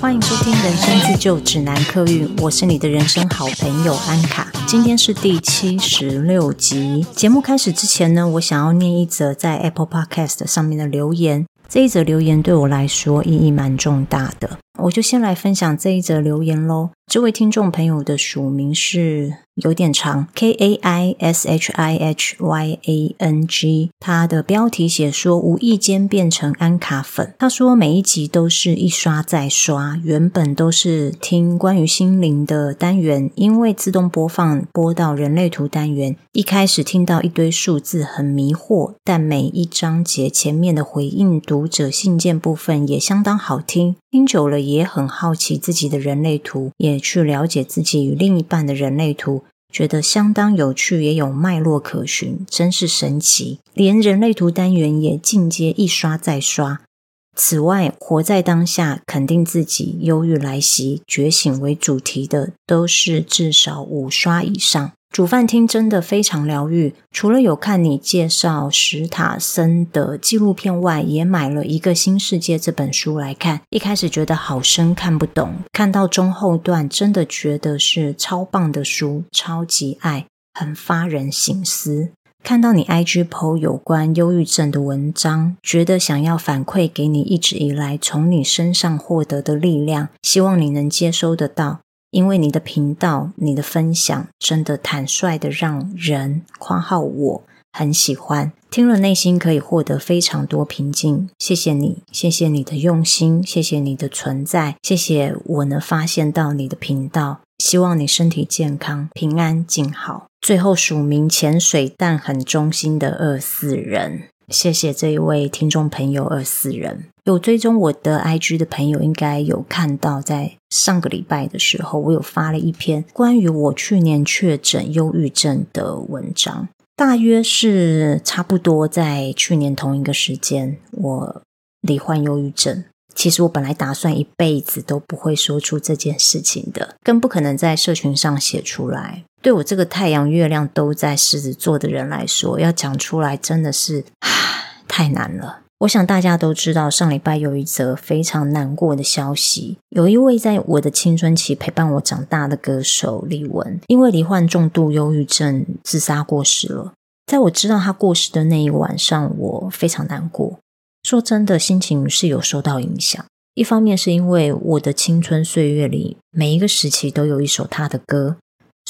欢迎收听《人生自救指南》客运，我是你的人生好朋友安卡。今天是第七十六集。节目开始之前呢，我想要念一则在 Apple Podcast 上面的留言。这一则留言对我来说意义蛮重大的，我就先来分享这一则留言喽。这位听众朋友的署名是有点长，K A I S H I H Y A N G。它的标题写说无意间变成安卡粉。他说每一集都是一刷再刷，原本都是听关于心灵的单元，因为自动播放播到人类图单元，一开始听到一堆数字很迷惑，但每一章节前面的回应读者信件部分也相当好听，听久了也很好奇自己的人类图，也。去了解自己与另一半的人类图，觉得相当有趣，也有脉络可循，真是神奇。连人类图单元也进阶一刷再刷。此外，活在当下、肯定自己、忧郁来袭、觉醒为主题的，都是至少五刷以上。煮饭听真的非常疗愈，除了有看你介绍史塔森的纪录片外，也买了一个《新世界》这本书来看。一开始觉得好深看不懂，看到中后段真的觉得是超棒的书，超级爱，很发人省思。看到你 IG po 有关忧郁症的文章，觉得想要反馈给你一直以来从你身上获得的力量，希望你能接收得到。因为你的频道、你的分享，真的坦率的让人（括号我）很喜欢，听了内心可以获得非常多平静。谢谢你，谢谢你的用心，谢谢你的存在，谢谢我能发现到你的频道。希望你身体健康、平安静好。最后署名潜水但很忠心的二四人。谢谢这一位听众朋友二四人，有追踪我的 IG 的朋友应该有看到，在上个礼拜的时候，我有发了一篇关于我去年确诊忧郁症的文章，大约是差不多在去年同一个时间，我罹患忧郁症。其实我本来打算一辈子都不会说出这件事情的，更不可能在社群上写出来。对我这个太阳、月亮都在狮子座的人来说，要讲出来真的是，太难了。我想大家都知道，上礼拜有一则非常难过的消息，有一位在我的青春期陪伴我长大的歌手李玟，因为罹患重度忧郁症自杀过世了。在我知道他过世的那一晚上，我非常难过。说真的，心情是有受到影响。一方面是因为我的青春岁月里，每一个时期都有一首他的歌。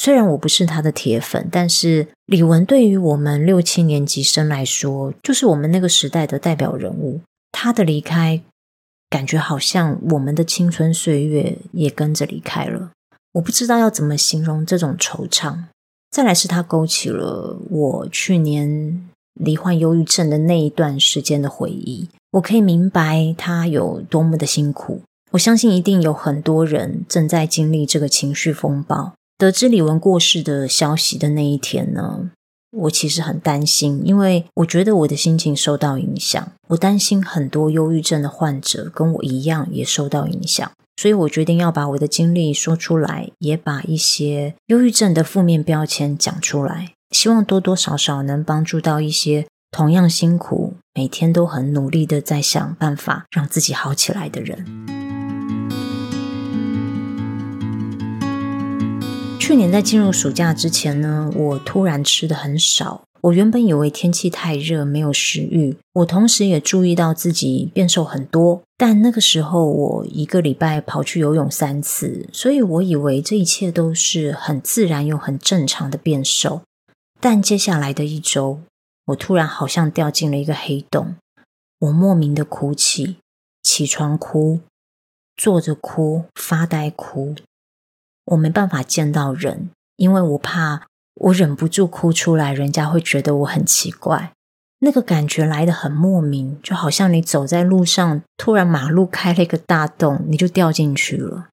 虽然我不是他的铁粉，但是李玟对于我们六七年级生来说，就是我们那个时代的代表人物。他的离开，感觉好像我们的青春岁月也跟着离开了。我不知道要怎么形容这种惆怅。再来是他勾起了我去年罹患忧郁症的那一段时间的回忆。我可以明白他有多么的辛苦。我相信一定有很多人正在经历这个情绪风暴。得知李玟过世的消息的那一天呢，我其实很担心，因为我觉得我的心情受到影响。我担心很多忧郁症的患者跟我一样也受到影响，所以我决定要把我的经历说出来，也把一些忧郁症的负面标签讲出来，希望多多少少能帮助到一些同样辛苦、每天都很努力的在想办法让自己好起来的人。去年在进入暑假之前呢，我突然吃的很少。我原本以为天气太热，没有食欲。我同时也注意到自己变瘦很多。但那个时候我一个礼拜跑去游泳三次，所以我以为这一切都是很自然又很正常的变瘦。但接下来的一周，我突然好像掉进了一个黑洞。我莫名的哭泣，起床哭，坐着哭，发呆哭。我没办法见到人，因为我怕我忍不住哭出来，人家会觉得我很奇怪。那个感觉来得很莫名，就好像你走在路上，突然马路开了一个大洞，你就掉进去了。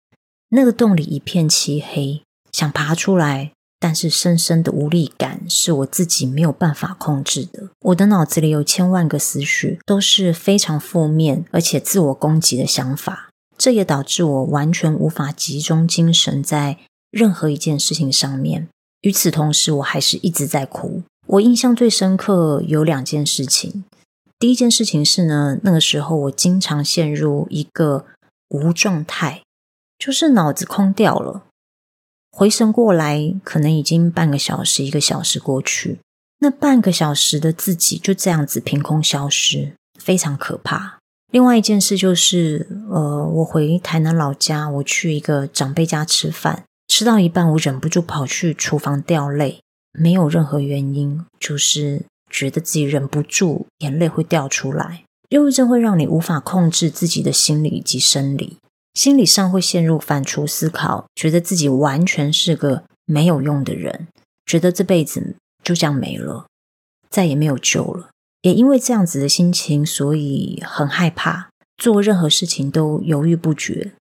那个洞里一片漆黑，想爬出来，但是深深的无力感是我自己没有办法控制的。我的脑子里有千万个思绪，都是非常负面而且自我攻击的想法。这也导致我完全无法集中精神在任何一件事情上面。与此同时，我还是一直在哭。我印象最深刻有两件事情。第一件事情是呢，那个时候我经常陷入一个无状态，就是脑子空掉了。回神过来，可能已经半个小时、一个小时过去，那半个小时的自己就这样子凭空消失，非常可怕。另外一件事就是，呃，我回台南老家，我去一个长辈家吃饭，吃到一半，我忍不住跑去厨房掉泪，没有任何原因，就是。觉得自己忍不住，眼泪会掉出来。忧郁症会让你无法控制自己的心理及生理，心理上会陷入反刍思考，觉得自己完全是个没有用的人，觉得这辈子就这样没了，再也没有救了。也因为这样子的心情，所以很害怕，做任何事情都犹豫不决。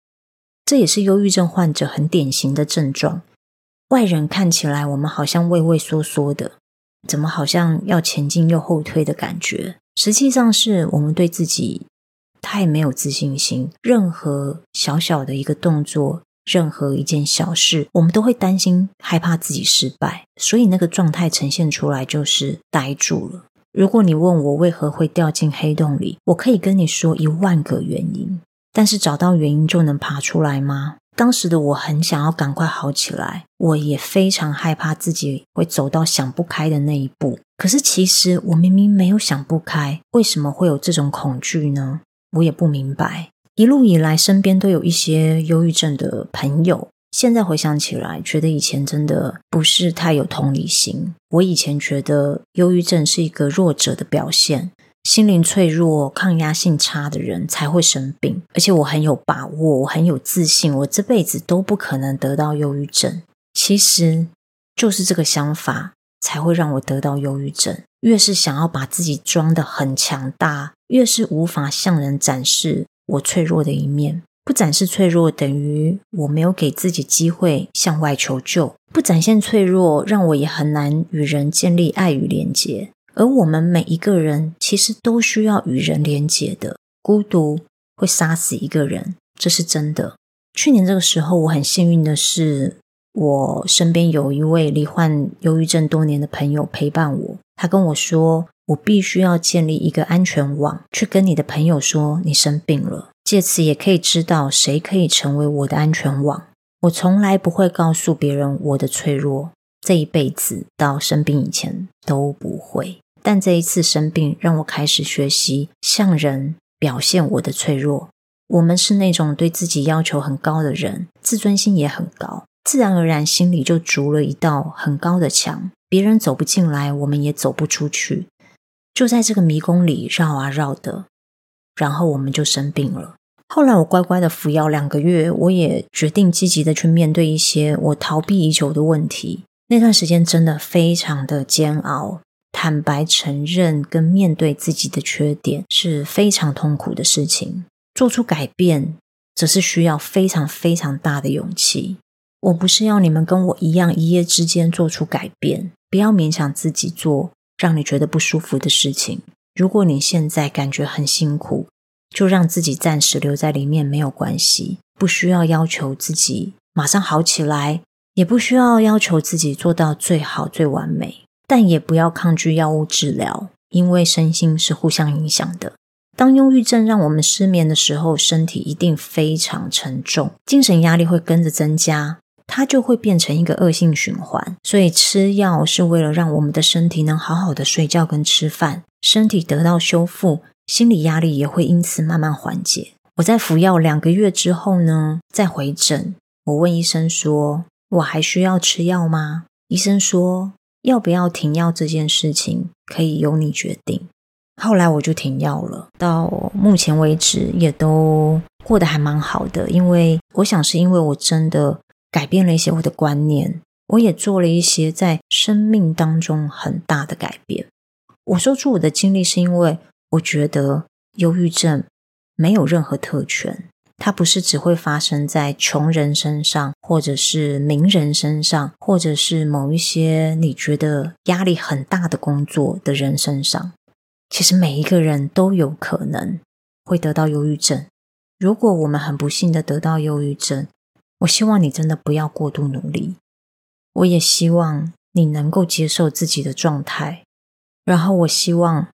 这也是忧郁症患者很典型的症状。外人看起来，我们好像畏畏缩缩的。怎么好像要前进又后退的感觉？实际上是我们对自己太没有自信心。任何小小的一个动作，任何一件小事，我们都会担心、害怕自己失败，所以那个状态呈现出来就是呆住了。如果你问我为何会掉进黑洞里，我可以跟你说一万个原因，但是找到原因就能爬出来吗？当时的我很想要赶快好起来，我也非常害怕自己会走到想不开的那一步。可是其实我明明没有想不开，为什么会有这种恐惧呢？我也不明白。一路以来，身边都有一些忧郁症的朋友，现在回想起来，觉得以前真的不是太有同理心。我以前觉得忧郁症是一个弱者的表现。心灵脆弱、抗压性差的人才会生病，而且我很有把握，我很有自信，我这辈子都不可能得到忧郁症。其实就是这个想法才会让我得到忧郁症。越是想要把自己装得很强大，越是无法向人展示我脆弱的一面。不展示脆弱，等于我没有给自己机会向外求救；不展现脆弱，让我也很难与人建立爱与连结。而我们每一个人其实都需要与人连结的，孤独会杀死一个人，这是真的。去年这个时候，我很幸运的是，我身边有一位罹患忧郁症多年的朋友陪伴我。他跟我说，我必须要建立一个安全网，去跟你的朋友说你生病了，借此也可以知道谁可以成为我的安全网。我从来不会告诉别人我的脆弱，这一辈子到生病以前都不会。但这一次生病，让我开始学习向人表现我的脆弱。我们是那种对自己要求很高的人，自尊心也很高，自然而然心里就筑了一道很高的墙，别人走不进来，我们也走不出去，就在这个迷宫里绕啊绕的，然后我们就生病了。后来我乖乖的服药两个月，我也决定积极的去面对一些我逃避已久的问题。那段时间真的非常的煎熬。坦白承认跟面对自己的缺点是非常痛苦的事情，做出改变则是需要非常非常大的勇气。我不是要你们跟我一样一夜之间做出改变，不要勉强自己做让你觉得不舒服的事情。如果你现在感觉很辛苦，就让自己暂时留在里面没有关系，不需要要求自己马上好起来，也不需要要求自己做到最好最完美。但也不要抗拒药物治疗，因为身心是互相影响的。当忧郁症让我们失眠的时候，身体一定非常沉重，精神压力会跟着增加，它就会变成一个恶性循环。所以吃药是为了让我们的身体能好好的睡觉跟吃饭，身体得到修复，心理压力也会因此慢慢缓解。我在服药两个月之后呢，再回诊，我问医生说：“我还需要吃药吗？”医生说。要不要停药这件事情可以由你决定。后来我就停药了，到目前为止也都过得还蛮好的。因为我想是因为我真的改变了一些我的观念，我也做了一些在生命当中很大的改变。我说出我的经历是因为我觉得忧郁症没有任何特权。它不是只会发生在穷人身上，或者是名人身上，或者是某一些你觉得压力很大的工作的人身上。其实每一个人都有可能会得到忧郁症。如果我们很不幸的得到忧郁症，我希望你真的不要过度努力。我也希望你能够接受自己的状态，然后我希望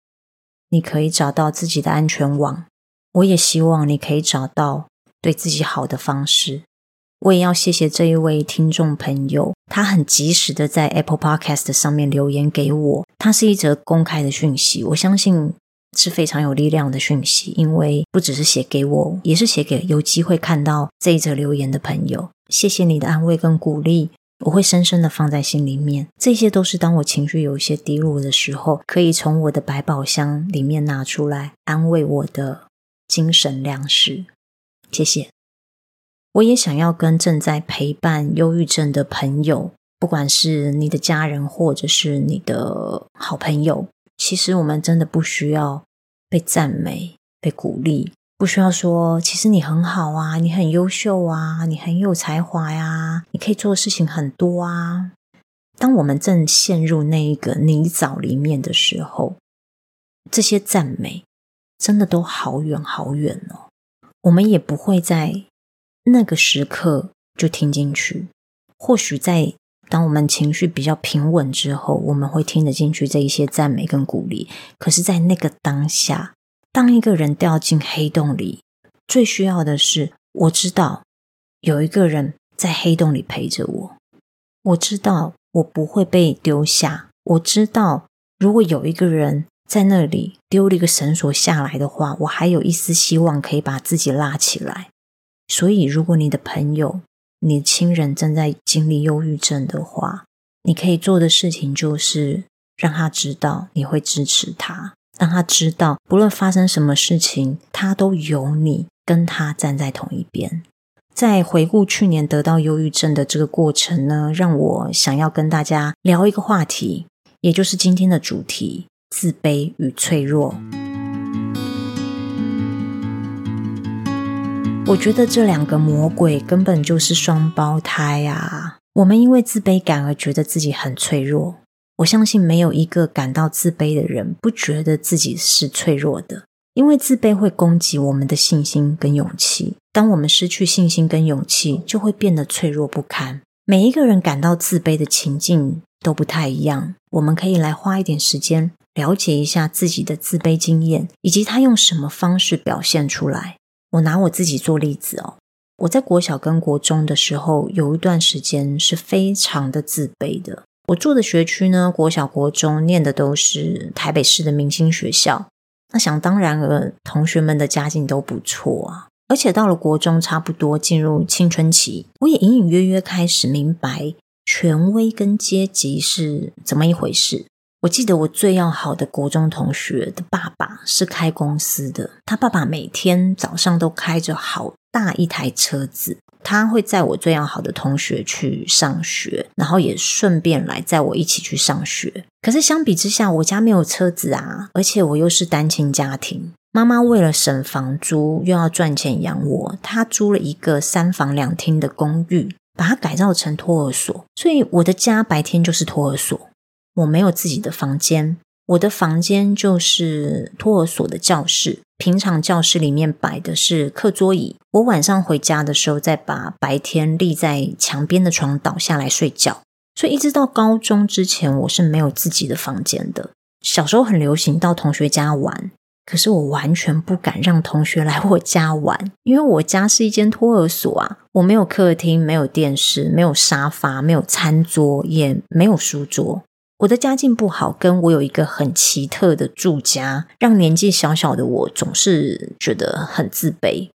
你可以找到自己的安全网。我也希望你可以找到对自己好的方式。我也要谢谢这一位听众朋友，他很及时的在 Apple Podcast 上面留言给我。他是一则公开的讯息，我相信是非常有力量的讯息，因为不只是写给我，也是写给有机会看到这一则留言的朋友。谢谢你的安慰跟鼓励。我会深深的放在心里面，这些都是当我情绪有一些低落的时候，可以从我的百宝箱里面拿出来安慰我的精神粮食。谢谢。我也想要跟正在陪伴忧郁症的朋友，不管是你的家人或者是你的好朋友，其实我们真的不需要被赞美、被鼓励。不需要说，其实你很好啊，你很优秀啊，你很有才华呀，你可以做的事情很多啊。当我们正陷入那一个泥沼里面的时候，这些赞美真的都好远好远哦。我们也不会在那个时刻就听进去。或许在当我们情绪比较平稳之后，我们会听得进去这一些赞美跟鼓励。可是，在那个当下，当一个人掉进黑洞里，最需要的是，我知道有一个人在黑洞里陪着我。我知道我不会被丢下。我知道，如果有一个人在那里丢了一个绳索下来的话，我还有一丝希望可以把自己拉起来。所以，如果你的朋友、你的亲人正在经历忧郁症的话，你可以做的事情就是让他知道你会支持他。让他知道，不论发生什么事情，他都有你跟他站在同一边。在回顾去年得到忧郁症的这个过程呢，让我想要跟大家聊一个话题，也就是今天的主题：自卑与脆弱。我觉得这两个魔鬼根本就是双胞胎啊！我们因为自卑感而觉得自己很脆弱。我相信没有一个感到自卑的人不觉得自己是脆弱的，因为自卑会攻击我们的信心跟勇气。当我们失去信心跟勇气，就会变得脆弱不堪。每一个人感到自卑的情境都不太一样，我们可以来花一点时间了解一下自己的自卑经验，以及他用什么方式表现出来。我拿我自己做例子哦，我在国小跟国中的时候，有一段时间是非常的自卑的。我住的学区呢，国小、国中念的都是台北市的明星学校。那想当然了，同学们的家境都不错啊。而且到了国中，差不多进入青春期，我也隐隐约约开始明白权威跟阶级是怎么一回事。我记得我最要好的国中同学的爸爸是开公司的，他爸爸每天早上都开着好大一台车子。他会载我最要好的同学去上学，然后也顺便来载我一起去上学。可是相比之下，我家没有车子啊，而且我又是单亲家庭，妈妈为了省房租又要赚钱养我，她租了一个三房两厅的公寓，把它改造成托儿所。所以我的家白天就是托儿所，我没有自己的房间。我的房间就是托儿所的教室，平常教室里面摆的是课桌椅。我晚上回家的时候，再把白天立在墙边的床倒下来睡觉。所以一直到高中之前，我是没有自己的房间的。小时候很流行到同学家玩，可是我完全不敢让同学来我家玩，因为我家是一间托儿所啊，我没有客厅，没有电视，没有沙发，没有餐桌，也没有书桌。我的家境不好，跟我有一个很奇特的住家，让年纪小小的我总是觉得很自卑。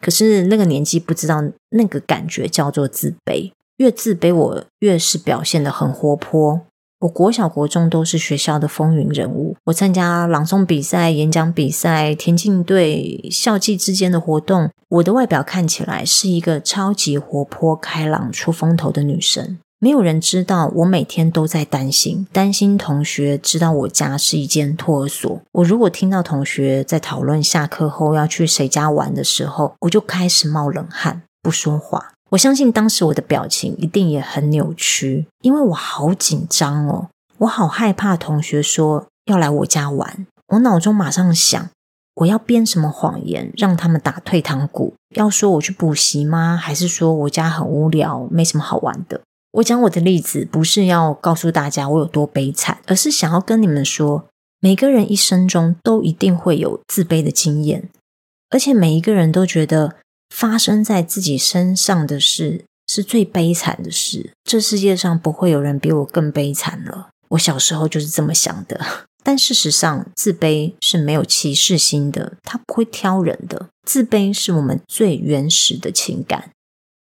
可是那个年纪不知道那个感觉叫做自卑，越自卑我越是表现得很活泼。我国小国中都是学校的风云人物，我参加朗诵比赛、演讲比赛、田径队、校际之间的活动，我的外表看起来是一个超级活泼、开朗、出风头的女生。没有人知道，我每天都在担心，担心同学知道我家是一间托儿所。我如果听到同学在讨论下课后要去谁家玩的时候，我就开始冒冷汗，不说话。我相信当时我的表情一定也很扭曲，因为我好紧张哦，我好害怕同学说要来我家玩。我脑中马上想，我要编什么谎言让他们打退堂鼓？要说我去补习吗？还是说我家很无聊，没什么好玩的？我讲我的例子，不是要告诉大家我有多悲惨，而是想要跟你们说，每个人一生中都一定会有自卑的经验，而且每一个人都觉得发生在自己身上的事是最悲惨的事。这世界上不会有人比我更悲惨了。我小时候就是这么想的。但事实上，自卑是没有歧视心的，它不会挑人的。自卑是我们最原始的情感，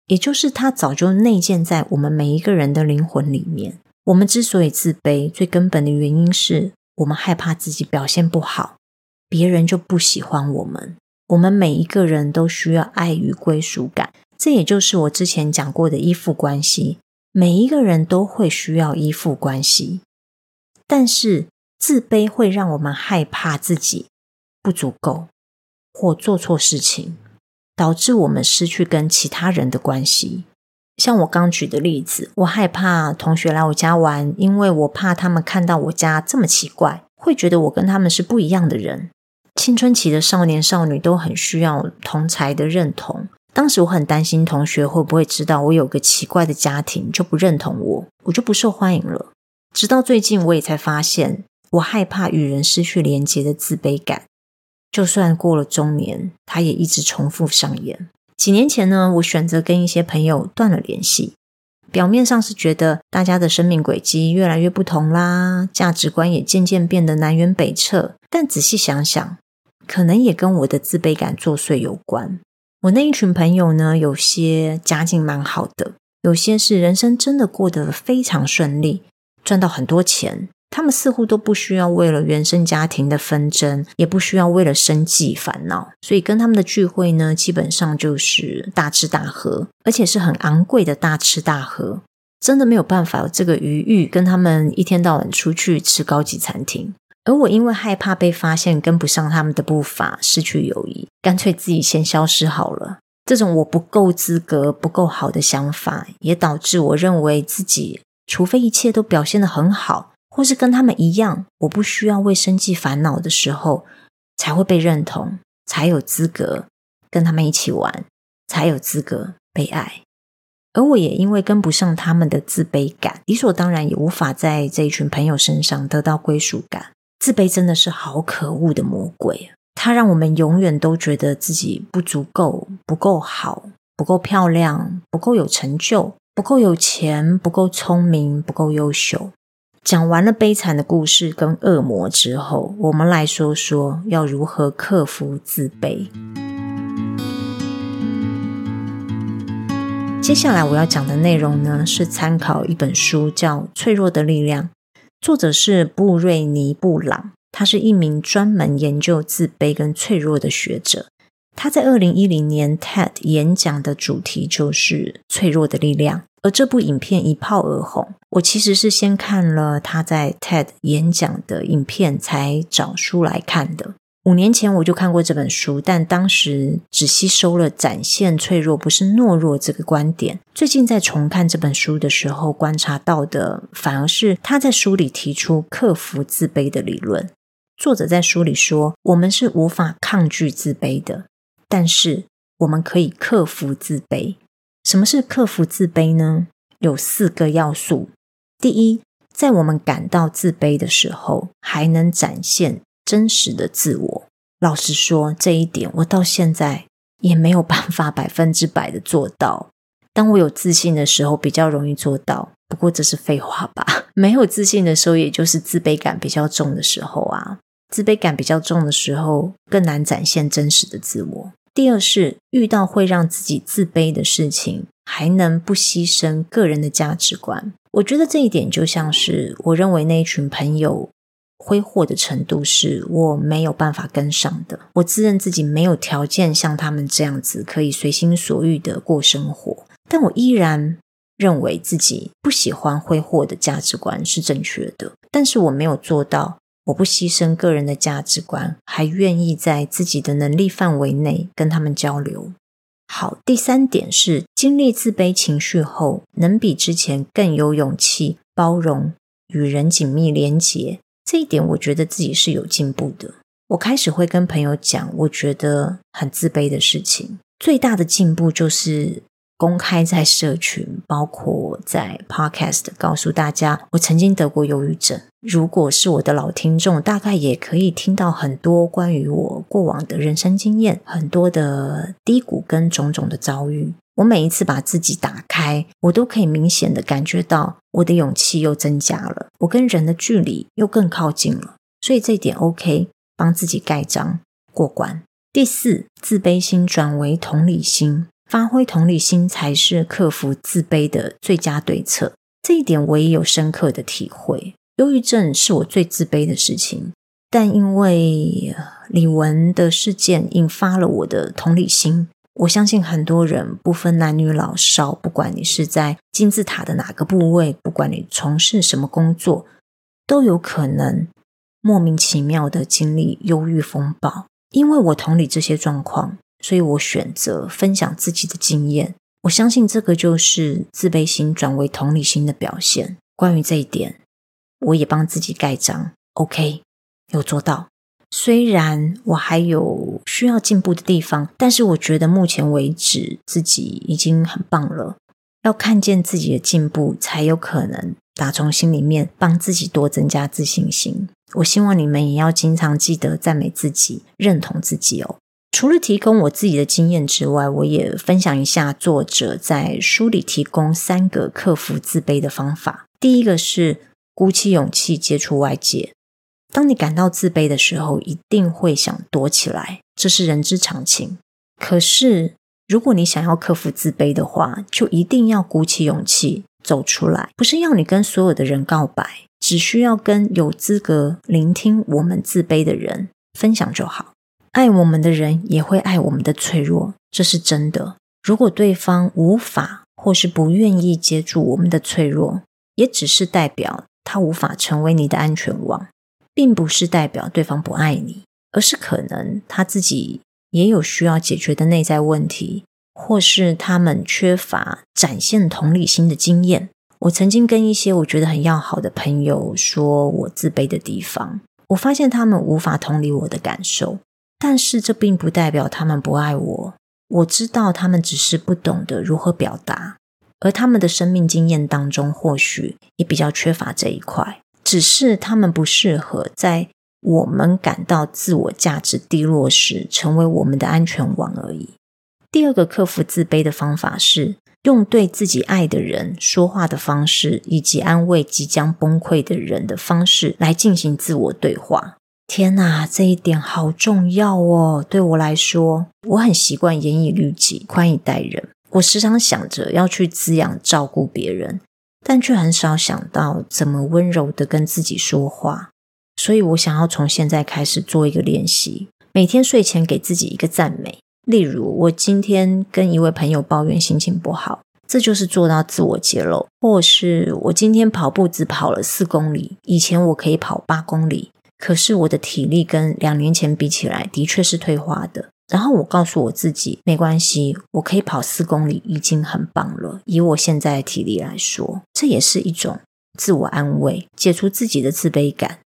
也就是它早就内建在我们每一个人的灵魂里面。我们之所以自卑，最根本的原因是。我们害怕自己表现不好，别人就不喜欢我们。我们每一个人都需要爱与归属感，这也就是我之前讲过的依附关系。每一个人都会需要依附关系，但是自卑会让我们害怕自己不足够，或做错事情，导致我们失去跟其他人的关系。像我刚举的例子，我害怕同学来我家玩，因为我怕他们看到我家这么奇怪，会觉得我跟他们是不一样的人。青春期的少年少女都很需要同才的认同。当时我很担心同学会不会知道我有个奇怪的家庭，就不认同我，我就不受欢迎了。直到最近，我也才发现，我害怕与人失去连接的自卑感，就算过了中年，它也一直重复上演。几年前呢，我选择跟一些朋友断了联系。表面上是觉得大家的生命轨迹越来越不同啦，价值观也渐渐变得南辕北辙。但仔细想想，可能也跟我的自卑感作祟有关。我那一群朋友呢，有些家境蛮好的，有些是人生真的过得非常顺利，赚到很多钱。他们似乎都不需要为了原生家庭的纷争，也不需要为了生计烦恼，所以跟他们的聚会呢，基本上就是大吃大喝，而且是很昂贵的大吃大喝。真的没有办法有这个余裕跟他们一天到晚出去吃高级餐厅。而我因为害怕被发现跟不上他们的步伐，失去友谊，干脆自己先消失好了。这种我不够资格、不够好的想法，也导致我认为自己，除非一切都表现得很好。或是跟他们一样，我不需要为生计烦恼的时候，才会被认同，才有资格跟他们一起玩，才有资格被爱。而我也因为跟不上他们的自卑感，理所当然也无法在这一群朋友身上得到归属感。自卑真的是好可恶的魔鬼，它让我们永远都觉得自己不足够、不够好、不够漂亮、不够有成就、不够有钱、不够聪明、不够优秀。讲完了悲惨的故事跟恶魔之后，我们来说说要如何克服自卑。接下来我要讲的内容呢，是参考一本书，叫《脆弱的力量》，作者是布瑞尼布朗，他是一名专门研究自卑跟脆弱的学者。他在二零一零年 TED 演讲的主题就是脆弱的力量。而这部影片一炮而红，我其实是先看了他在 TED 演讲的影片，才找书来看的。五年前我就看过这本书，但当时只吸收了展现脆弱不是懦弱这个观点。最近在重看这本书的时候，观察到的反而是他在书里提出克服自卑的理论。作者在书里说，我们是无法抗拒自卑的，但是我们可以克服自卑。什么是克服自卑呢？有四个要素。第一，在我们感到自卑的时候，还能展现真实的自我。老实说，这一点我到现在也没有办法 百分之百的做到。当我有自信的时候，比较容易做到。不过这是废话吧？没有自信的时候，也就是自卑感比较重的时候啊。自卑感比较重的时候，更难展现真实的自我。第二是遇到会让自己自卑的事情，还能不牺牲个人的价值观。我觉得这一点就像是我认为那一群朋友挥霍的程度是我没有办法跟上的。我自认自己没有条件像他们这样子可以随心所欲的过生活，但我依然认为自己不喜欢挥霍的价值观是正确的，但是我没有做到。我不牺牲个人的价值观，还愿意在自己的能力范围内跟他们交流。好，第三点是经历自卑情绪后，能比之前更有勇气包容与人紧密连结。这一点我觉得自己是有进步的。我开始会跟朋友讲我觉得很自卑的事情。最大的进步就是公开在社群，包括在 Podcast 告诉大家，我曾经得过忧郁症。如果是我的老听众，大概也可以听到很多关于我过往的人生经验，很多的低谷跟种种的遭遇。我每一次把自己打开，我都可以明显的感觉到我的勇气又增加了，我跟人的距离又更靠近了。所以这一点 OK，帮自己盖章过关。第四，自卑心转为同理心，发挥同理心才是克服自卑的最佳对策。这一点我也有深刻的体会。忧郁症是我最自卑的事情，但因为李玟的事件引发了我的同理心。我相信很多人不分男女老少，不管你是在金字塔的哪个部位，不管你从事什么工作，都有可能莫名其妙的经历忧郁风暴。因为我同理这些状况，所以我选择分享自己的经验。我相信这个就是自卑心转为同理心的表现。关于这一点，我也帮自己盖章，OK，有做到。虽然我还有需要进步的地方，但是我觉得目前为止自己已经很棒了。要看见自己的进步，才有可能打从心里面帮自己多增加自信心。我希望你们也要经常记得赞美自己、认同自己哦。除了提供我自己的经验之外，我也分享一下作者在书里提供三个克服自卑的方法。第一个是鼓起勇气接触外界。当你感到自卑的时候，一定会想躲起来，这是人之常情。可是，如果你想要克服自卑的话，就一定要鼓起勇气走出来。不是要你跟所有的人告白，只需要跟有资格聆听我们自卑的人分享就好。爱我们的人也会爱我们的脆弱，这是真的。如果对方无法或是不愿意接住我们的脆弱，也只是代表他无法成为你的安全网。并不是代表对方不爱你，而是可能他自己也有需要解决的内在问题，或是他们缺乏展现同理心的经验。我曾经跟一些我觉得很要好的朋友说我自卑的地方，我发现他们无法同理我的感受，但是这并不代表他们不爱我。我知道他们只是不懂得如何表达，而他们的生命经验当中或许也比较缺乏这一块。只是他们不适合在我们感到自我价值低落时成为我们的安全网而已。第二个克服自卑的方法是用对自己爱的人说话的方式，以及安慰即将崩溃的人的方式来进行自我对话。天哪，这一点好重要哦！对我来说，我很习惯严以律己、宽以待人。我时常想着要去滋养、照顾别人。但却很少想到怎么温柔地跟自己说话，所以我想要从现在开始做一个练习，每天睡前给自己一个赞美。例如，我今天跟一位朋友抱怨心情不好，这就是做到自我揭露；或是我今天跑步只跑了四公里，以前我可以跑八公里，可是我的体力跟两年前比起来，的确是退化的。然后我告诉我自己，没关系，我可以跑四公里，已经很棒了。以我现在的体力来说，这也是一种自我安慰，解除自己的自卑感。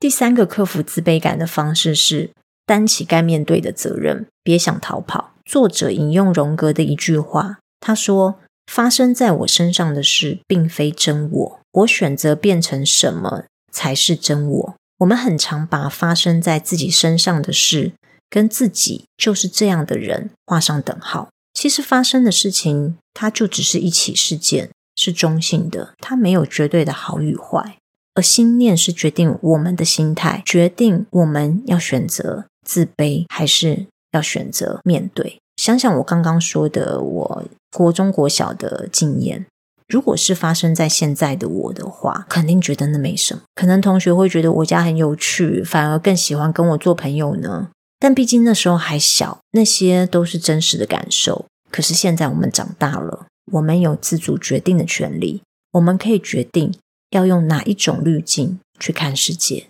第三个克服自卑感的方式是担起该面对的责任，别想逃跑。作者引用荣格的一句话，他说：“发生在我身上的事，并非真我，我选择变成什么才是真我。”我们很常把发生在自己身上的事，跟自己就是这样的人画上等号。其实发生的事情，它就只是一起事件，是中性的，它没有绝对的好与坏。而心念是决定我们的心态，决定我们要选择自卑，还是要选择面对。想想我刚刚说的，我国中国小的经验，如果是发生在现在的我的话，肯定觉得那没什么。可能同学会觉得我家很有趣，反而更喜欢跟我做朋友呢。但毕竟那时候还小，那些都是真实的感受。可是现在我们长大了，我们有自主决定的权利，我们可以决定要用哪一种滤镜去看世界。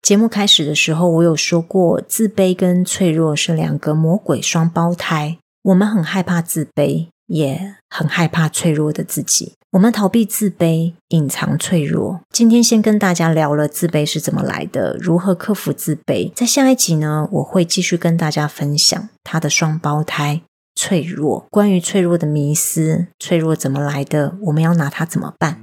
节目开始的时候，我有说过，自卑跟脆弱是两个魔鬼双胞胎。我们很害怕自卑，也很害怕脆弱的自己。我们逃避自卑，隐藏脆弱。今天先跟大家聊了自卑是怎么来的，如何克服自卑。在下一集呢，我会继续跟大家分享他的双胞胎脆弱。关于脆弱的迷思，脆弱怎么来的？我们要拿它怎么办？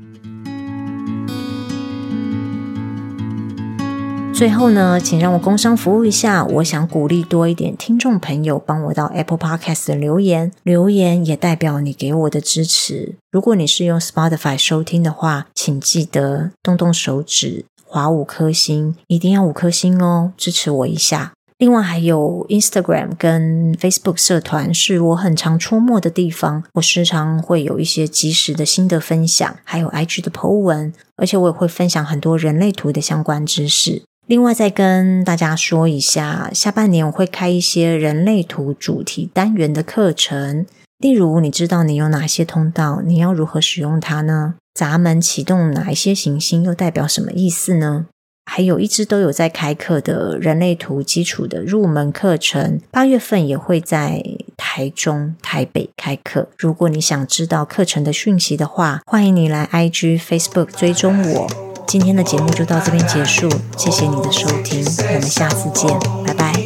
最后呢，请让我工商服务一下。我想鼓励多一点听众朋友帮我到 Apple Podcast 留言，留言也代表你给我的支持。如果你是用 Spotify 收听的话，请记得动动手指，划五颗星，一定要五颗星哦，支持我一下。另外还有 Instagram 跟 Facebook 社团是我很常出没的地方，我时常会有一些即时的心得分享，还有 IG 的 po 文，而且我也会分享很多人类图的相关知识。另外，再跟大家说一下，下半年我会开一些人类图主题单元的课程。例如，你知道你有哪些通道，你要如何使用它呢？闸门启动哪一些行星又代表什么意思呢？还有一直都有在开课的人类图基础的入门课程，八月份也会在台中、台北开课。如果你想知道课程的讯息的话，欢迎你来 IG、Facebook 追踪我。今天的节目就到这边结束，谢谢你的收听，我们下次见，拜拜。